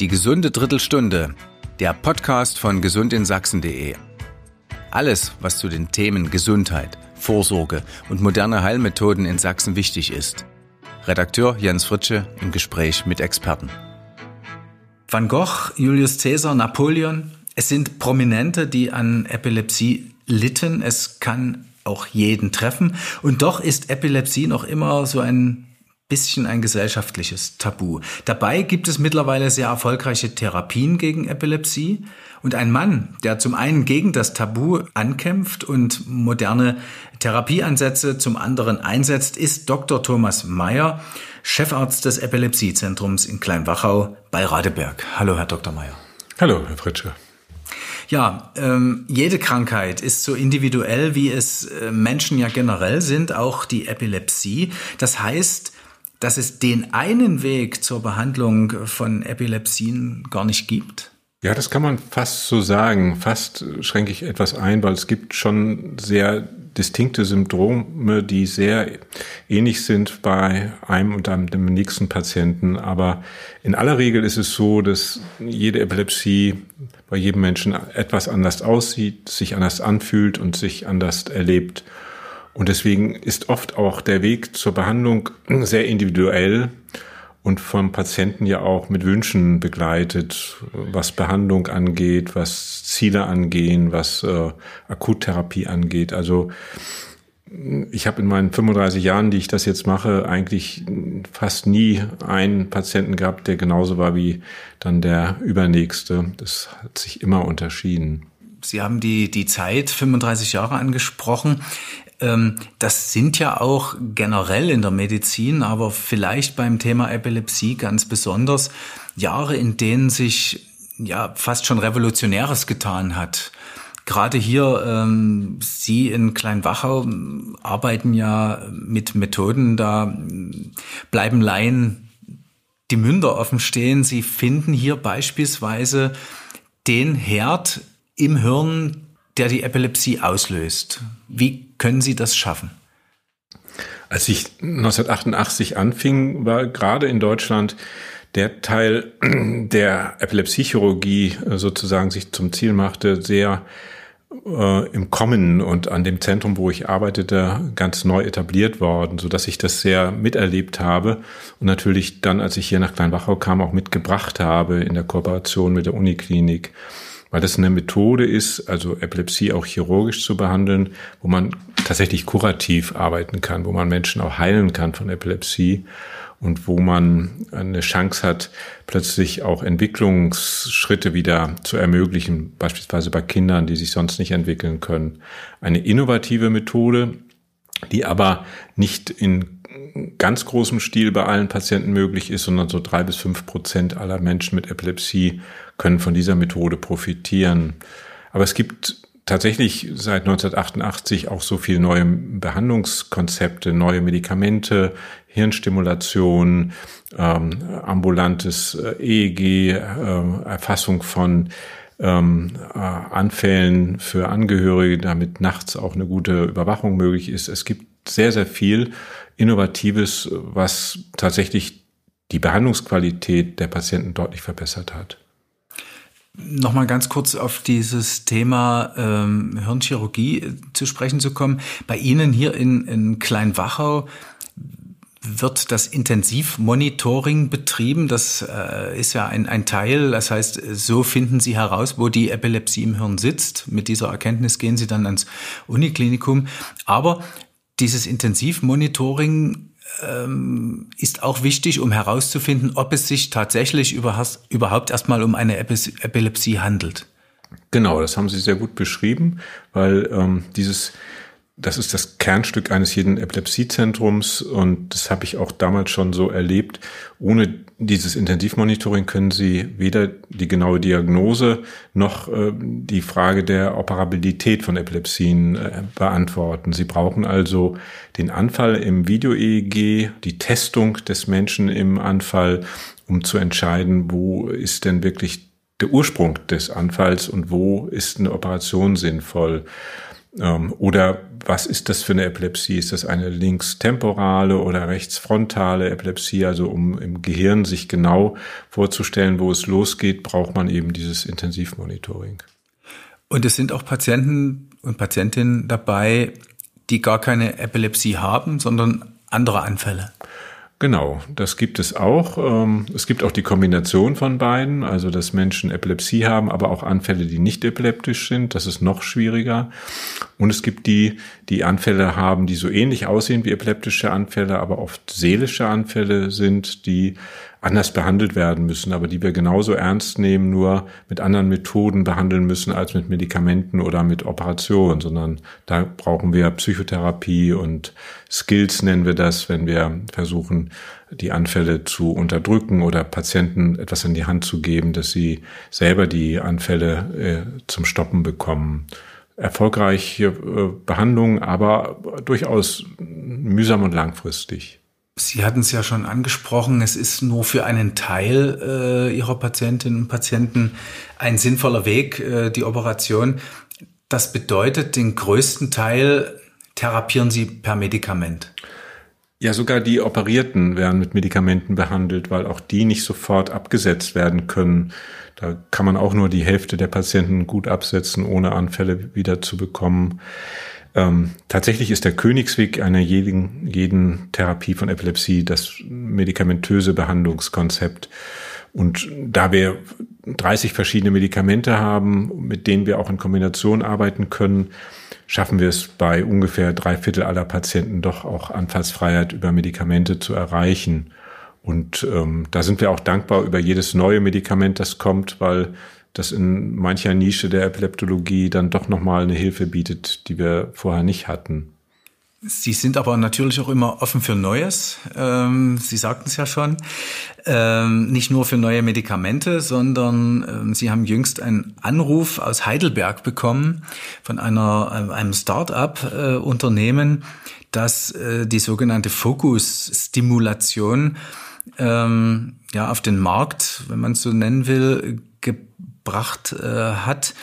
Die gesunde Drittelstunde, der Podcast von gesundinSachsen.de. Alles, was zu den Themen Gesundheit, Vorsorge und moderne Heilmethoden in Sachsen wichtig ist. Redakteur Jens Fritsche im Gespräch mit Experten. Van Gogh, Julius Caesar, Napoleon, es sind Prominente, die an Epilepsie litten. Es kann auch jeden treffen. Und doch ist Epilepsie noch immer so ein bisschen ein gesellschaftliches Tabu. Dabei gibt es mittlerweile sehr erfolgreiche Therapien gegen Epilepsie. Und ein Mann, der zum einen gegen das Tabu ankämpft und moderne Therapieansätze zum anderen einsetzt, ist Dr. Thomas Mayer, Chefarzt des Epilepsiezentrums in Kleinwachau bei Radeberg. Hallo, Herr Dr. Mayer. Hallo, Herr Fritsche. Ja, ähm, jede Krankheit ist so individuell, wie es äh, Menschen ja generell sind, auch die Epilepsie. Das heißt, dass es den einen Weg zur Behandlung von Epilepsien gar nicht gibt? Ja, das kann man fast so sagen. Fast schränke ich etwas ein, weil es gibt schon sehr distinkte Symptome, die sehr ähnlich sind bei einem und dem nächsten Patienten. Aber in aller Regel ist es so, dass jede Epilepsie bei jedem Menschen etwas anders aussieht, sich anders anfühlt und sich anders erlebt. Und deswegen ist oft auch der Weg zur Behandlung sehr individuell und vom Patienten ja auch mit Wünschen begleitet, was Behandlung angeht, was Ziele angehen, was äh, Akuttherapie angeht. Also ich habe in meinen 35 Jahren, die ich das jetzt mache, eigentlich fast nie einen Patienten gehabt, der genauso war wie dann der übernächste. Das hat sich immer unterschieden. Sie haben die, die Zeit 35 Jahre angesprochen. Ähm, das sind ja auch generell in der Medizin, aber vielleicht beim Thema Epilepsie ganz besonders Jahre, in denen sich ja fast schon Revolutionäres getan hat. Gerade hier, ähm, Sie in Kleinwachau arbeiten ja mit Methoden, da bleiben Laien die Münder offen stehen. Sie finden hier beispielsweise den Herd im Hirn, der die Epilepsie auslöst. Wie können Sie das schaffen? Als ich 1988 anfing, war gerade in Deutschland der Teil der Epilepsiechirurgie äh, sozusagen sich zum Ziel machte, sehr äh, im Kommen und an dem Zentrum, wo ich arbeitete, ganz neu etabliert worden, so dass ich das sehr miterlebt habe und natürlich dann, als ich hier nach Kleinwachau kam, auch mitgebracht habe in der Kooperation mit der Uniklinik weil das eine Methode ist, also Epilepsie auch chirurgisch zu behandeln, wo man tatsächlich kurativ arbeiten kann, wo man Menschen auch heilen kann von Epilepsie und wo man eine Chance hat, plötzlich auch Entwicklungsschritte wieder zu ermöglichen, beispielsweise bei Kindern, die sich sonst nicht entwickeln können. Eine innovative Methode, die aber nicht in ganz großem Stil bei allen Patienten möglich ist, sondern so drei bis fünf Prozent aller Menschen mit Epilepsie können von dieser Methode profitieren. Aber es gibt tatsächlich seit 1988 auch so viele neue Behandlungskonzepte, neue Medikamente, Hirnstimulation, ähm, ambulantes EEG, äh, Erfassung von ähm, äh, Anfällen für Angehörige, damit nachts auch eine gute Überwachung möglich ist. Es gibt sehr, sehr viel Innovatives, was tatsächlich die Behandlungsqualität der Patienten deutlich verbessert hat. Nochmal ganz kurz auf dieses Thema ähm, Hirnchirurgie zu sprechen zu kommen. Bei Ihnen hier in, in Kleinwachau wird das Intensivmonitoring betrieben. Das äh, ist ja ein, ein Teil. Das heißt, so finden Sie heraus, wo die Epilepsie im Hirn sitzt. Mit dieser Erkenntnis gehen Sie dann ans Uniklinikum. Aber dieses Intensivmonitoring ähm, ist auch wichtig, um herauszufinden, ob es sich tatsächlich überhaupt erstmal um eine Epilepsie handelt. Genau, das haben Sie sehr gut beschrieben, weil ähm, dieses das ist das Kernstück eines jeden Epilepsiezentrums und das habe ich auch damals schon so erlebt. Ohne dieses Intensivmonitoring können Sie weder die genaue Diagnose noch äh, die Frage der Operabilität von Epilepsien äh, beantworten. Sie brauchen also den Anfall im Video-EEG, die Testung des Menschen im Anfall, um zu entscheiden, wo ist denn wirklich der Ursprung des Anfalls und wo ist eine Operation sinnvoll. Ähm, oder was ist das für eine Epilepsie? Ist das eine linkstemporale oder rechtsfrontale Epilepsie? Also um im Gehirn sich genau vorzustellen, wo es losgeht, braucht man eben dieses Intensivmonitoring. Und es sind auch Patienten und Patientinnen dabei, die gar keine Epilepsie haben, sondern andere Anfälle. Genau, das gibt es auch. Ähm, es gibt auch die Kombination von beiden, also dass Menschen Epilepsie haben, aber auch Anfälle, die nicht epileptisch sind. Das ist noch schwieriger. Und es gibt die, die Anfälle haben, die so ähnlich aussehen wie epileptische Anfälle, aber oft seelische Anfälle sind, die anders behandelt werden müssen, aber die wir genauso ernst nehmen, nur mit anderen Methoden behandeln müssen als mit Medikamenten oder mit Operationen, sondern da brauchen wir Psychotherapie und Skills nennen wir das, wenn wir versuchen, die Anfälle zu unterdrücken oder Patienten etwas in die Hand zu geben, dass sie selber die Anfälle äh, zum Stoppen bekommen erfolgreiche äh, Behandlung, aber durchaus mühsam und langfristig. Sie hatten es ja schon angesprochen, es ist nur für einen Teil äh, Ihrer Patientinnen und Patienten ein sinnvoller Weg, äh, die Operation. Das bedeutet, den größten Teil therapieren Sie per Medikament. Ja, sogar die Operierten werden mit Medikamenten behandelt, weil auch die nicht sofort abgesetzt werden können. Da kann man auch nur die Hälfte der Patienten gut absetzen, ohne Anfälle wieder zu bekommen. Ähm, tatsächlich ist der Königsweg einer jeden, jeden Therapie von Epilepsie das medikamentöse Behandlungskonzept. Und da wir 30 verschiedene Medikamente haben, mit denen wir auch in Kombination arbeiten können, schaffen wir es bei ungefähr drei Viertel aller Patienten doch auch Anfallsfreiheit über Medikamente zu erreichen. Und ähm, da sind wir auch dankbar über jedes neue Medikament, das kommt, weil das in mancher Nische der Epileptologie dann doch nochmal eine Hilfe bietet, die wir vorher nicht hatten. Sie sind aber natürlich auch immer offen für Neues. Ähm, Sie sagten es ja schon. Ähm, nicht nur für neue Medikamente, sondern ähm, Sie haben jüngst einen Anruf aus Heidelberg bekommen von einer, äh, einem Start-up-Unternehmen, äh, das äh, die sogenannte Fokusstimulation ähm, ja, auf den Markt, wenn man es so nennen will, gebracht äh, hat.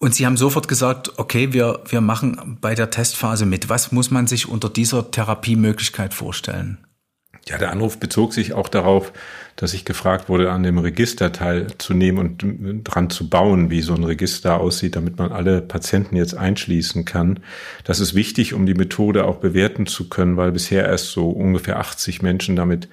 Und Sie haben sofort gesagt, okay, wir, wir machen bei der Testphase mit. Was muss man sich unter dieser Therapiemöglichkeit vorstellen? Ja, der Anruf bezog sich auch darauf, dass ich gefragt wurde, an dem Register teilzunehmen und dran zu bauen, wie so ein Register aussieht, damit man alle Patienten jetzt einschließen kann. Das ist wichtig, um die Methode auch bewerten zu können, weil bisher erst so ungefähr 80 Menschen damit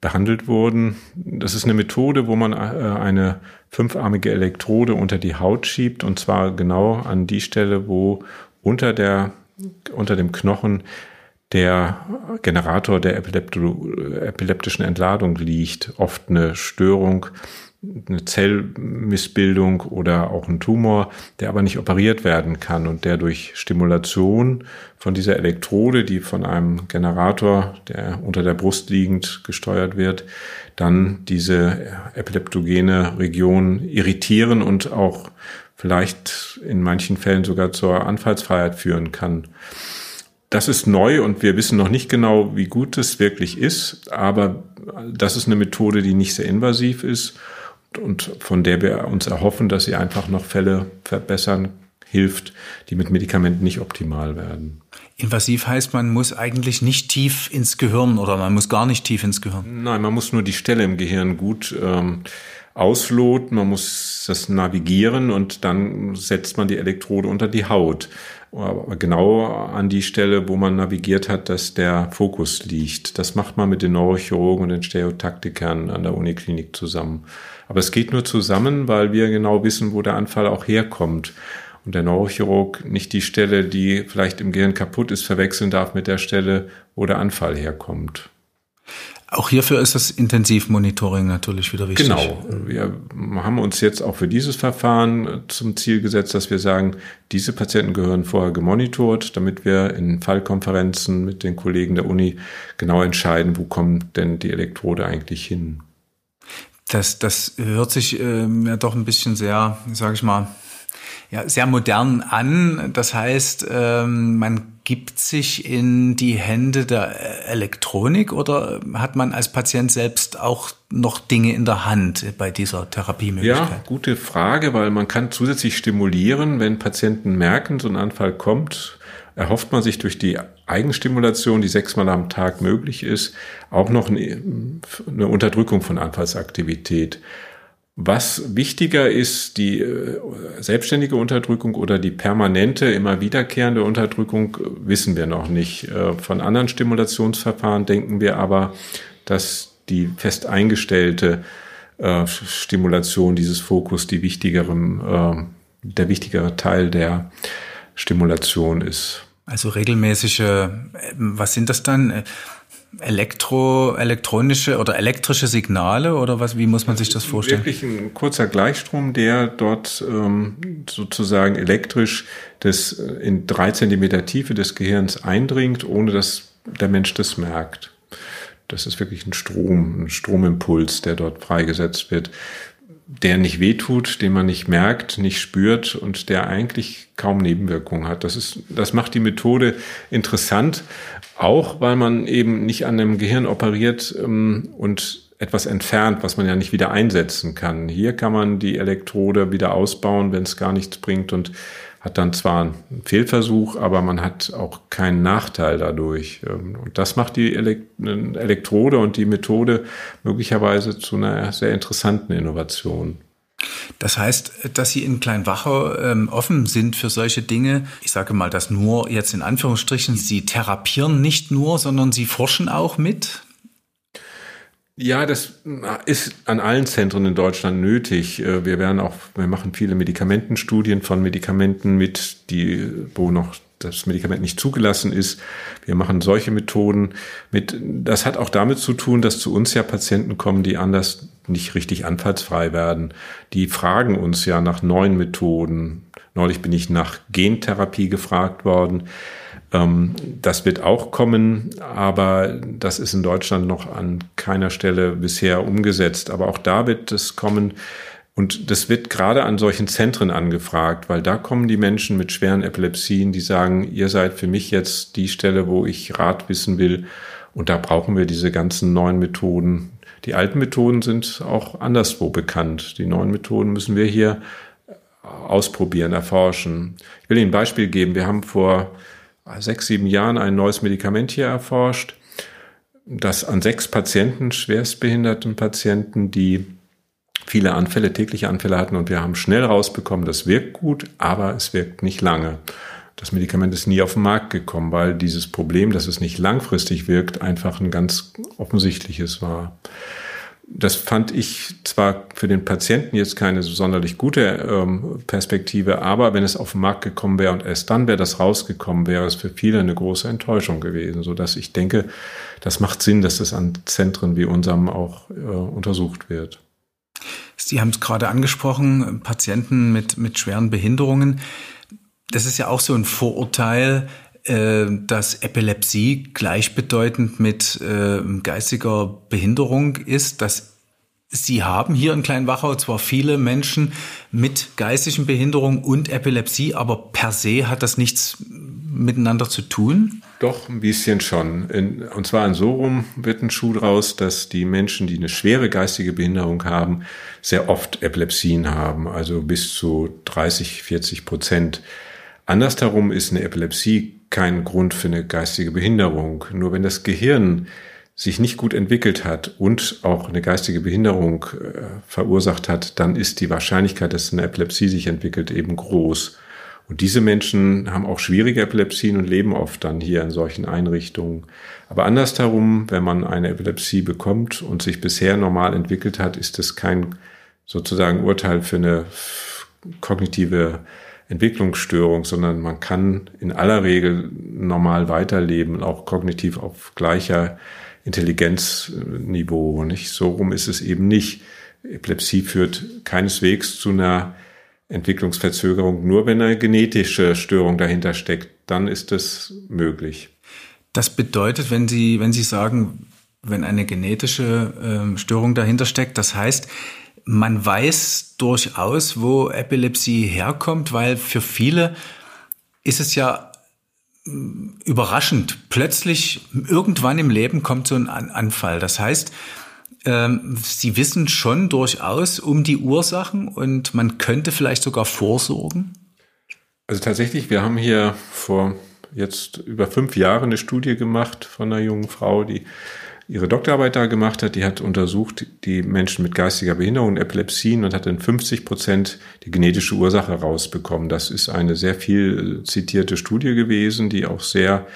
behandelt wurden. Das ist eine Methode, wo man äh, eine fünfarmige Elektrode unter die Haut schiebt und zwar genau an die Stelle, wo unter der unter dem Knochen der Generator der epileptischen Entladung liegt. Oft eine Störung eine Zellmissbildung oder auch ein Tumor, der aber nicht operiert werden kann und der durch Stimulation von dieser Elektrode, die von einem Generator, der unter der Brust liegend gesteuert wird, dann diese epileptogene Region irritieren und auch vielleicht in manchen Fällen sogar zur Anfallsfreiheit führen kann. Das ist neu und wir wissen noch nicht genau, wie gut es wirklich ist, aber das ist eine Methode, die nicht sehr invasiv ist und von der wir uns erhoffen, dass sie einfach noch Fälle verbessern hilft, die mit Medikamenten nicht optimal werden. Invasiv heißt, man muss eigentlich nicht tief ins Gehirn oder man muss gar nicht tief ins Gehirn. Nein, man muss nur die Stelle im Gehirn gut ähm, ausloten, man muss das navigieren und dann setzt man die Elektrode unter die Haut. Aber genau an die Stelle, wo man navigiert hat, dass der Fokus liegt. Das macht man mit den Neurochirurgen und den Stereotaktikern an der Uniklinik zusammen. Aber es geht nur zusammen, weil wir genau wissen, wo der Anfall auch herkommt. Und der Neurochirurg nicht die Stelle, die vielleicht im Gehirn kaputt ist, verwechseln darf mit der Stelle, wo der Anfall herkommt. Auch hierfür ist das Intensivmonitoring natürlich wieder wichtig. Genau. Wir haben uns jetzt auch für dieses Verfahren zum Ziel gesetzt, dass wir sagen, diese Patienten gehören vorher gemonitort, damit wir in Fallkonferenzen mit den Kollegen der Uni genau entscheiden, wo kommt denn die Elektrode eigentlich hin. Das, das hört sich ähm, ja doch ein bisschen sehr, sage ich mal, ja, sehr modern an. Das heißt, ähm, man begibt sich in die Hände der Elektronik oder hat man als Patient selbst auch noch Dinge in der Hand bei dieser Therapiemöglichkeit? Ja, gute Frage, weil man kann zusätzlich stimulieren, wenn Patienten merken, so ein Anfall kommt, erhofft man sich durch die Eigenstimulation, die sechsmal am Tag möglich ist, auch noch eine, Unterdrückung von Anfallsaktivität. Was wichtiger ist, die äh, selbstständige Unterdrückung oder die permanente, immer wiederkehrende Unterdrückung, wissen wir noch nicht. Äh, von anderen Stimulationsverfahren denken wir aber, dass die fest eingestellte äh, Stimulation dieses Fokus die wichtigeren, der wichtigere Teil der Stimulation ist. Also regelmäßige, was sind das dann? Elektro, elektronische oder elektrische Signale oder was? Wie muss man sich das vorstellen? Wirklich ein kurzer Gleichstrom, der dort ähm, sozusagen elektrisch das äh, in drei Zentimeter Tiefe des Gehirns eindringt, ohne dass der Mensch das merkt. Das ist wirklich ein Strom, ein Stromimpuls, der dort freigesetzt wird der nicht wehtut, den man nicht merkt, nicht spürt und der eigentlich kaum Nebenwirkungen hat. Das ist, das macht die Methode interessant, auch weil man eben nicht an dem Gehirn operiert ähm, und etwas entfernt, was man ja nicht wieder einsetzen kann. Hier kann man die Elektrode wieder ausbauen, wenn es gar nichts bringt und hat dann zwar einen Fehlversuch, aber man hat auch keinen Nachteil dadurch. Ähm, und das macht die Elektrode und die Methode möglicherweise zu einer sehr interessanten Innovation. Das heißt, dass Sie in Kleinwachau ähm, offen sind für solche Dinge. Ich sage mal das nur jetzt in Anführungsstrichen. Sie therapieren nicht nur, sondern Sie forschen auch mit. Ja, das ist an allen Zentren in Deutschland nötig. Äh, wir werden auch, wir machen viele Medikamentenstudien von Medikamenten mit, die, wo noch das Medikament nicht zugelassen ist. Wir machen solche Methoden mit. Das hat auch damit zu tun, dass zu uns ja Patienten kommen, die anders nicht richtig anfallsfrei werden. Die fragen uns ja nach neuen Methoden. Neulich bin ich nach Gentherapie gefragt worden. Ähm, das wird auch kommen, aber das ist in Deutschland noch an keiner Stelle bisher umgesetzt. Aber auch da wird es kommen. Und das wird gerade an solchen Zentren angefragt, weil da kommen die Menschen mit schweren Epilepsien, die sagen, ihr seid für mich jetzt die Stelle, wo ich Rat wissen will. Und da brauchen wir diese ganzen neuen Methoden. Die alten Methoden sind auch anderswo bekannt. Die neuen Methoden müssen wir hier ausprobieren, erforschen. Ich will Ihnen ein Beispiel geben. Wir haben vor sechs, sieben Jahren ein neues Medikament hier erforscht, das an sechs Patienten, schwerstbehinderten Patienten, die viele Anfälle, tägliche Anfälle hatten und wir haben schnell rausbekommen, das wirkt gut, aber es wirkt nicht lange. Das Medikament ist nie auf den Markt gekommen, weil dieses Problem, dass es nicht langfristig wirkt, einfach ein ganz offensichtliches war das fand ich zwar für den Patienten jetzt keine sonderlich gute ähm, Perspektive, aber wenn es auf den Markt gekommen wäre und erst dann wäre das rausgekommen, wäre es für viele eine große Enttäuschung gewesen, so dass ich denke, das macht Sinn, dass das an Zentren wie unserem auch äh, untersucht wird. Sie haben es gerade angesprochen, Patienten mit, mit schweren Behinderungen. Das ist ja auch so ein Vorurteil, äh, dass Epilepsie gleichbedeutend mit äh, geistiger Behinderung ist, dass Sie haben hier in Kleinwachau zwar viele Menschen mit geistigen Behinderungen und Epilepsie, aber per se hat das nichts miteinander zu tun? Doch, ein bisschen schon. In, und zwar in so rum wird ein Schuh draus, dass die Menschen, die eine schwere geistige Behinderung haben, sehr oft Epilepsien haben, also bis zu 30, 40 Prozent. Andersherum ist eine Epilepsie kein Grund für eine geistige Behinderung. Nur wenn das Gehirn sich nicht gut entwickelt hat und auch eine geistige Behinderung äh, verursacht hat, dann ist die Wahrscheinlichkeit, dass eine Epilepsie sich entwickelt, eben groß. Und diese Menschen haben auch schwierige Epilepsien und leben oft dann hier in solchen Einrichtungen. Aber andersherum, wenn man eine Epilepsie bekommt und sich bisher normal entwickelt hat, ist das kein sozusagen Urteil für eine kognitive Entwicklungsstörung, sondern man kann in aller Regel normal weiterleben, auch kognitiv auf gleicher Intelligenzniveau. Nicht? So rum ist es eben nicht. Epilepsie führt keineswegs zu einer Entwicklungsverzögerung. Nur wenn eine genetische Störung dahinter steckt, dann ist es möglich. Das bedeutet, wenn Sie, wenn Sie sagen, wenn eine genetische äh, Störung dahinter steckt, das heißt, man weiß durchaus, wo Epilepsie herkommt, weil für viele ist es ja überraschend. Plötzlich, irgendwann im Leben kommt so ein Anfall. Das heißt, ähm, Sie wissen schon durchaus um die Ursachen und man könnte vielleicht sogar vorsorgen? Also tatsächlich, wir haben hier vor jetzt über fünf Jahren eine Studie gemacht von einer jungen Frau, die ihre Doktorarbeit da gemacht hat. Die hat untersucht die Menschen mit geistiger Behinderung und Epilepsien und hat in 50 Prozent die genetische Ursache rausbekommen. Das ist eine sehr viel zitierte Studie gewesen, die auch sehr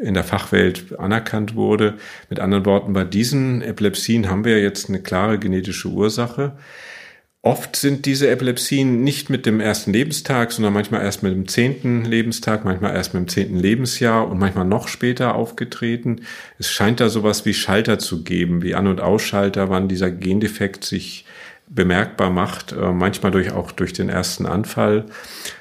in der Fachwelt anerkannt wurde. Mit anderen Worten, bei diesen Epilepsien haben wir jetzt eine klare genetische Ursache. Oft sind diese Epilepsien nicht mit dem ersten Lebenstag, sondern manchmal erst mit dem zehnten Lebenstag, manchmal erst mit dem zehnten Lebensjahr und manchmal noch später aufgetreten. Es scheint da sowas wie Schalter zu geben, wie An- und Ausschalter, wann dieser Gendefekt sich bemerkbar macht, äh, manchmal durch, auch durch den ersten Anfall.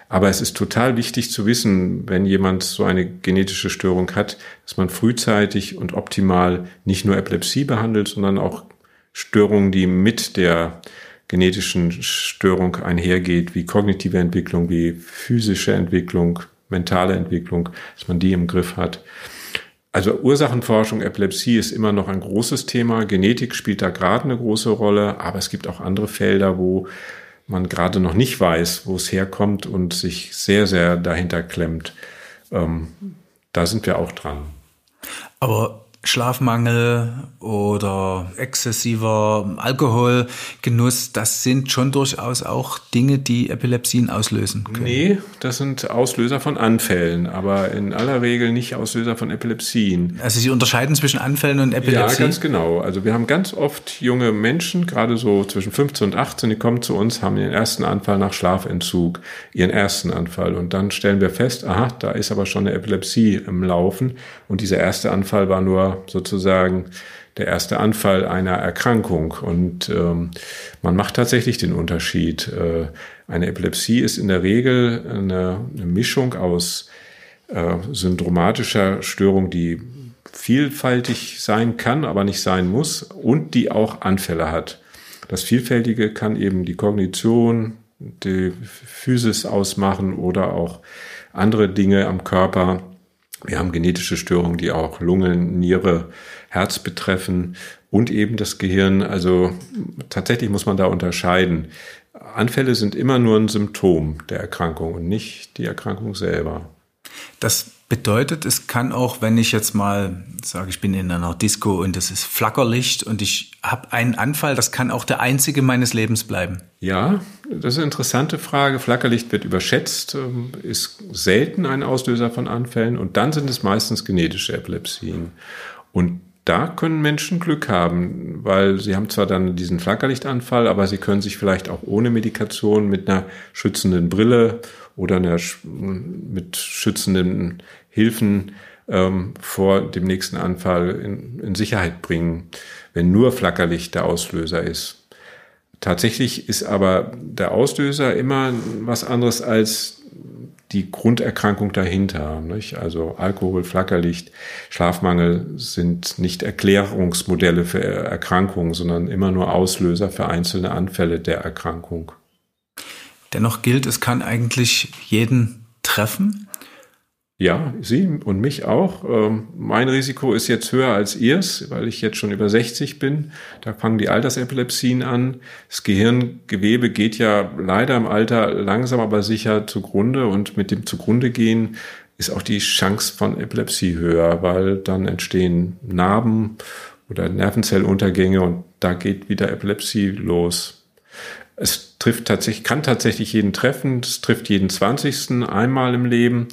Aber es ist total wichtig zu wissen, wenn jemand so eine genetische Störung hat, dass man frühzeitig und optimal nicht nur Epilepsie behandelt, sondern auch Störungen, die mit der genetischen Störung einhergeht, wie kognitive Entwicklung, wie physische Entwicklung, mentale Entwicklung, dass man die im Griff hat. Also Ursachenforschung, Epilepsie ist immer noch ein großes Thema. Genetik spielt da gerade eine große Rolle, aber es gibt auch andere Felder, wo man gerade noch nicht weiß, wo es herkommt und sich sehr, sehr dahinter klemmt. Ähm, da sind wir auch dran. Aber Schlafmangel oder exzessiver Alkoholgenuss, das sind schon durchaus auch Dinge, die Epilepsien auslösen können. Nee, das sind Auslöser von Anfällen, aber in aller Regel nicht Auslöser von Epilepsien. Also Sie unterscheiden zwischen Anfällen und Epilepsie? Ja, ganz genau. Also wir haben ganz oft junge Menschen, gerade so zwischen 15 und 18, die kommen zu uns, haben ihren ersten Anfall nach Schlafentzug, ihren ersten Anfall. Und dann stellen wir fest, aha, da ist aber schon eine Epilepsie im Laufen. Und dieser erste Anfall war nur sozusagen der erste Anfall einer Erkrankung. Und ähm, man macht tatsächlich den Unterschied. Äh, eine Epilepsie ist in der Regel eine, eine Mischung aus äh, syndromatischer Störung, die vielfältig sein kann, aber nicht sein muss und die auch Anfälle hat. Das Vielfältige kann eben die Kognition, die Physis ausmachen oder auch andere Dinge am Körper. Wir haben genetische Störungen, die auch Lungen, Niere, Herz betreffen und eben das Gehirn. Also tatsächlich muss man da unterscheiden. Anfälle sind immer nur ein Symptom der Erkrankung und nicht die Erkrankung selber. Das bedeutet, es kann auch, wenn ich jetzt mal sage, ich bin in einer Disco und es ist Flackerlicht und ich habe einen Anfall, das kann auch der einzige meines Lebens bleiben. Ja, das ist eine interessante Frage. Flackerlicht wird überschätzt, ähm, ist selten ein Auslöser von Anfällen und dann sind es meistens genetische Epilepsien. Und da können Menschen Glück haben, weil sie haben zwar dann diesen Flackerlichtanfall, aber sie können sich vielleicht auch ohne Medikation mit einer schützenden Brille oder einer, mit schützenden Hilfen ähm, vor dem nächsten Anfall in, in Sicherheit bringen, wenn nur Flackerlicht der Auslöser ist. Tatsächlich ist aber der Auslöser immer was anderes als die Grunderkrankung dahinter. Nicht? Also Alkohol, Flackerlicht, Schlafmangel sind nicht Erklärungsmodelle für Erkrankungen, sondern immer nur Auslöser für einzelne Anfälle der Erkrankung. Dennoch gilt, es kann eigentlich jeden treffen. Ja, Sie und mich auch. Ähm, mein Risiko ist jetzt höher als Ihrs, weil ich jetzt schon über 60 bin. Da fangen die Altersepilepsien an. Das Gehirngewebe geht ja leider im Alter langsam aber sicher zugrunde und mit dem zugrunde gehen ist auch die Chance von Epilepsie höher, weil dann entstehen Narben oder Nervenzelluntergänge und da geht wieder Epilepsie los. Es trifft tatsächlich, kann tatsächlich jeden treffen. Es trifft jeden 20. einmal im Leben.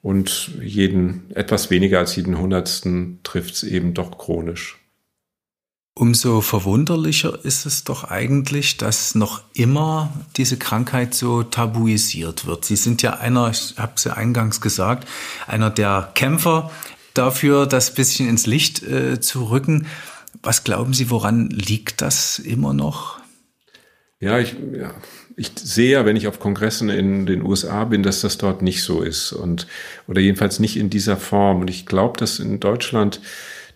Und jeden, etwas weniger als jeden Hundertsten trifft es eben doch chronisch. Umso verwunderlicher ist es doch eigentlich, dass noch immer diese Krankheit so tabuisiert wird. Sie sind ja einer, ich habe es ja eingangs gesagt, einer der Kämpfer dafür, das bisschen ins Licht äh, zu rücken. Was glauben Sie, woran liegt das immer noch? Ja, ich, ja, ich sehe ja, wenn ich auf Kongressen in den USA bin, dass das dort nicht so ist und oder jedenfalls nicht in dieser Form. Und ich glaube, dass in Deutschland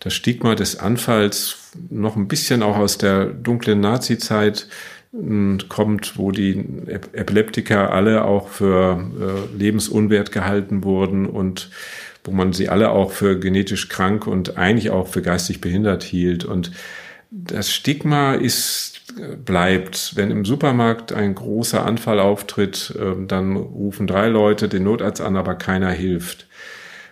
das Stigma des Anfalls noch ein bisschen auch aus der dunklen Nazi-Zeit hm, kommt, wo die Epileptiker alle auch für äh, lebensunwert gehalten wurden und wo man sie alle auch für genetisch krank und eigentlich auch für geistig behindert hielt. Und das Stigma ist, bleibt. Wenn im Supermarkt ein großer Anfall auftritt, ähm, dann rufen drei Leute den Notarzt an, aber keiner hilft.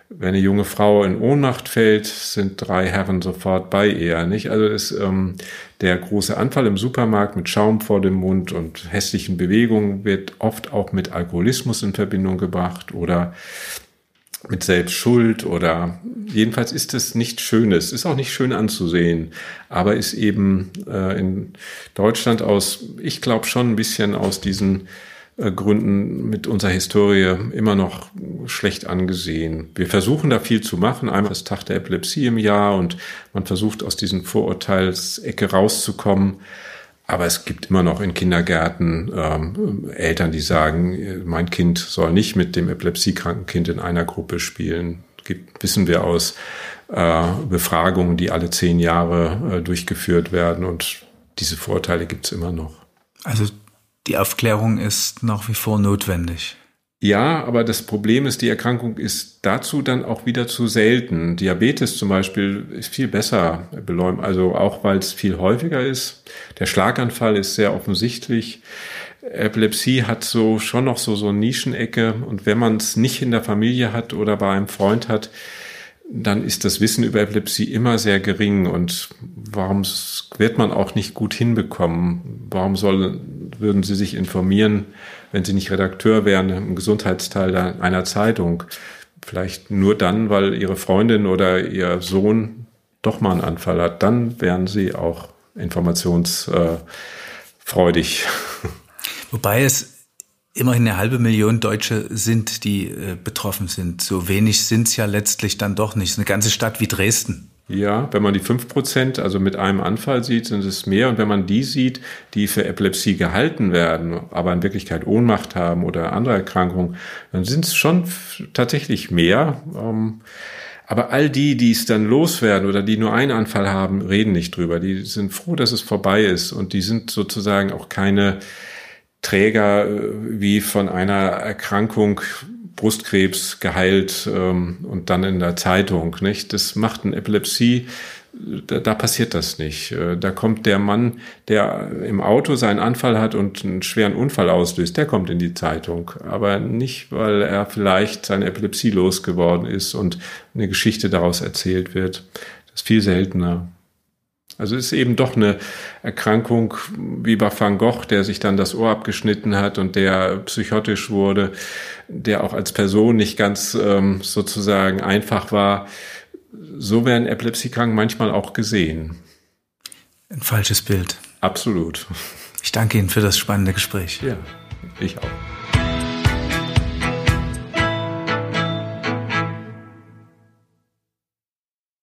Wenn eine junge Frau in Ohnmacht fällt, sind drei Herren sofort bei ihr, nicht? Also ist ähm, der große Anfall im Supermarkt mit Schaum vor dem Mund und hässlichen Bewegungen wird oft auch mit Alkoholismus in Verbindung gebracht oder mit Selbstschuld oder jedenfalls ist es nicht Schönes, ist auch nicht schön anzusehen, aber ist eben äh, in Deutschland aus, ich glaube schon ein bisschen aus diesen äh, Gründen mit unserer Historie immer noch schlecht angesehen. Wir versuchen da viel zu machen. Einmal das Tag der Epilepsie im Jahr und man versucht aus diesen Vorurteilsecke rauszukommen. Aber es gibt immer noch in Kindergärten ähm, Eltern, die sagen, mein Kind soll nicht mit dem epilepsiekranken Kind in einer Gruppe spielen. Gibt, wissen wir aus äh, Befragungen, die alle zehn Jahre äh, durchgeführt werden. Und diese Vorteile gibt es immer noch. Also die Aufklärung ist nach wie vor notwendig. Ja, aber das Problem ist, die Erkrankung ist dazu dann auch wieder zu selten. Diabetes zum Beispiel ist viel besser beläumt, also auch weil es viel häufiger ist. Der Schlaganfall ist sehr offensichtlich. Epilepsie hat so schon noch so so Nischenecke und wenn man es nicht in der Familie hat oder bei einem Freund hat, dann ist das Wissen über Epilepsie immer sehr gering und warum wird man auch nicht gut hinbekommen? Warum soll, würden Sie sich informieren, wenn Sie nicht Redakteur wären im Gesundheitsteil einer Zeitung? Vielleicht nur dann, weil Ihre Freundin oder Ihr Sohn doch mal einen Anfall hat. Dann wären Sie auch informationsfreudig. Wobei es immerhin eine halbe Million Deutsche sind, die äh, betroffen sind. So wenig sind es ja letztlich dann doch nicht. Eine ganze Stadt wie Dresden. Ja, wenn man die fünf Prozent, also mit einem Anfall sieht, sind es mehr. Und wenn man die sieht, die für Epilepsie gehalten werden, aber in Wirklichkeit Ohnmacht haben oder andere Erkrankungen, dann sind es schon tatsächlich mehr. Ähm, aber all die, die es dann loswerden oder die nur einen Anfall haben, reden nicht drüber. Die sind froh, dass es vorbei ist. Und die sind sozusagen auch keine Träger äh, wie von einer Erkrankung Brustkrebs geheilt ähm, und dann in der Zeitung. Nicht? Das macht eine Epilepsie. Da, da passiert das nicht. Äh, da kommt der Mann, der im Auto seinen Anfall hat und einen schweren Unfall auslöst, der kommt in die Zeitung. Aber nicht, weil er vielleicht seine Epilepsie losgeworden ist und eine Geschichte daraus erzählt wird. Das ist viel seltener. Also es ist eben doch eine Erkrankung wie bei Van Gogh, der sich dann das Ohr abgeschnitten hat und der psychotisch wurde, der auch als Person nicht ganz ähm, sozusagen einfach war. So werden Epilepsiekranken manchmal auch gesehen. Ein falsches Bild. Absolut. Ich danke Ihnen für das spannende Gespräch. Ja, ich auch.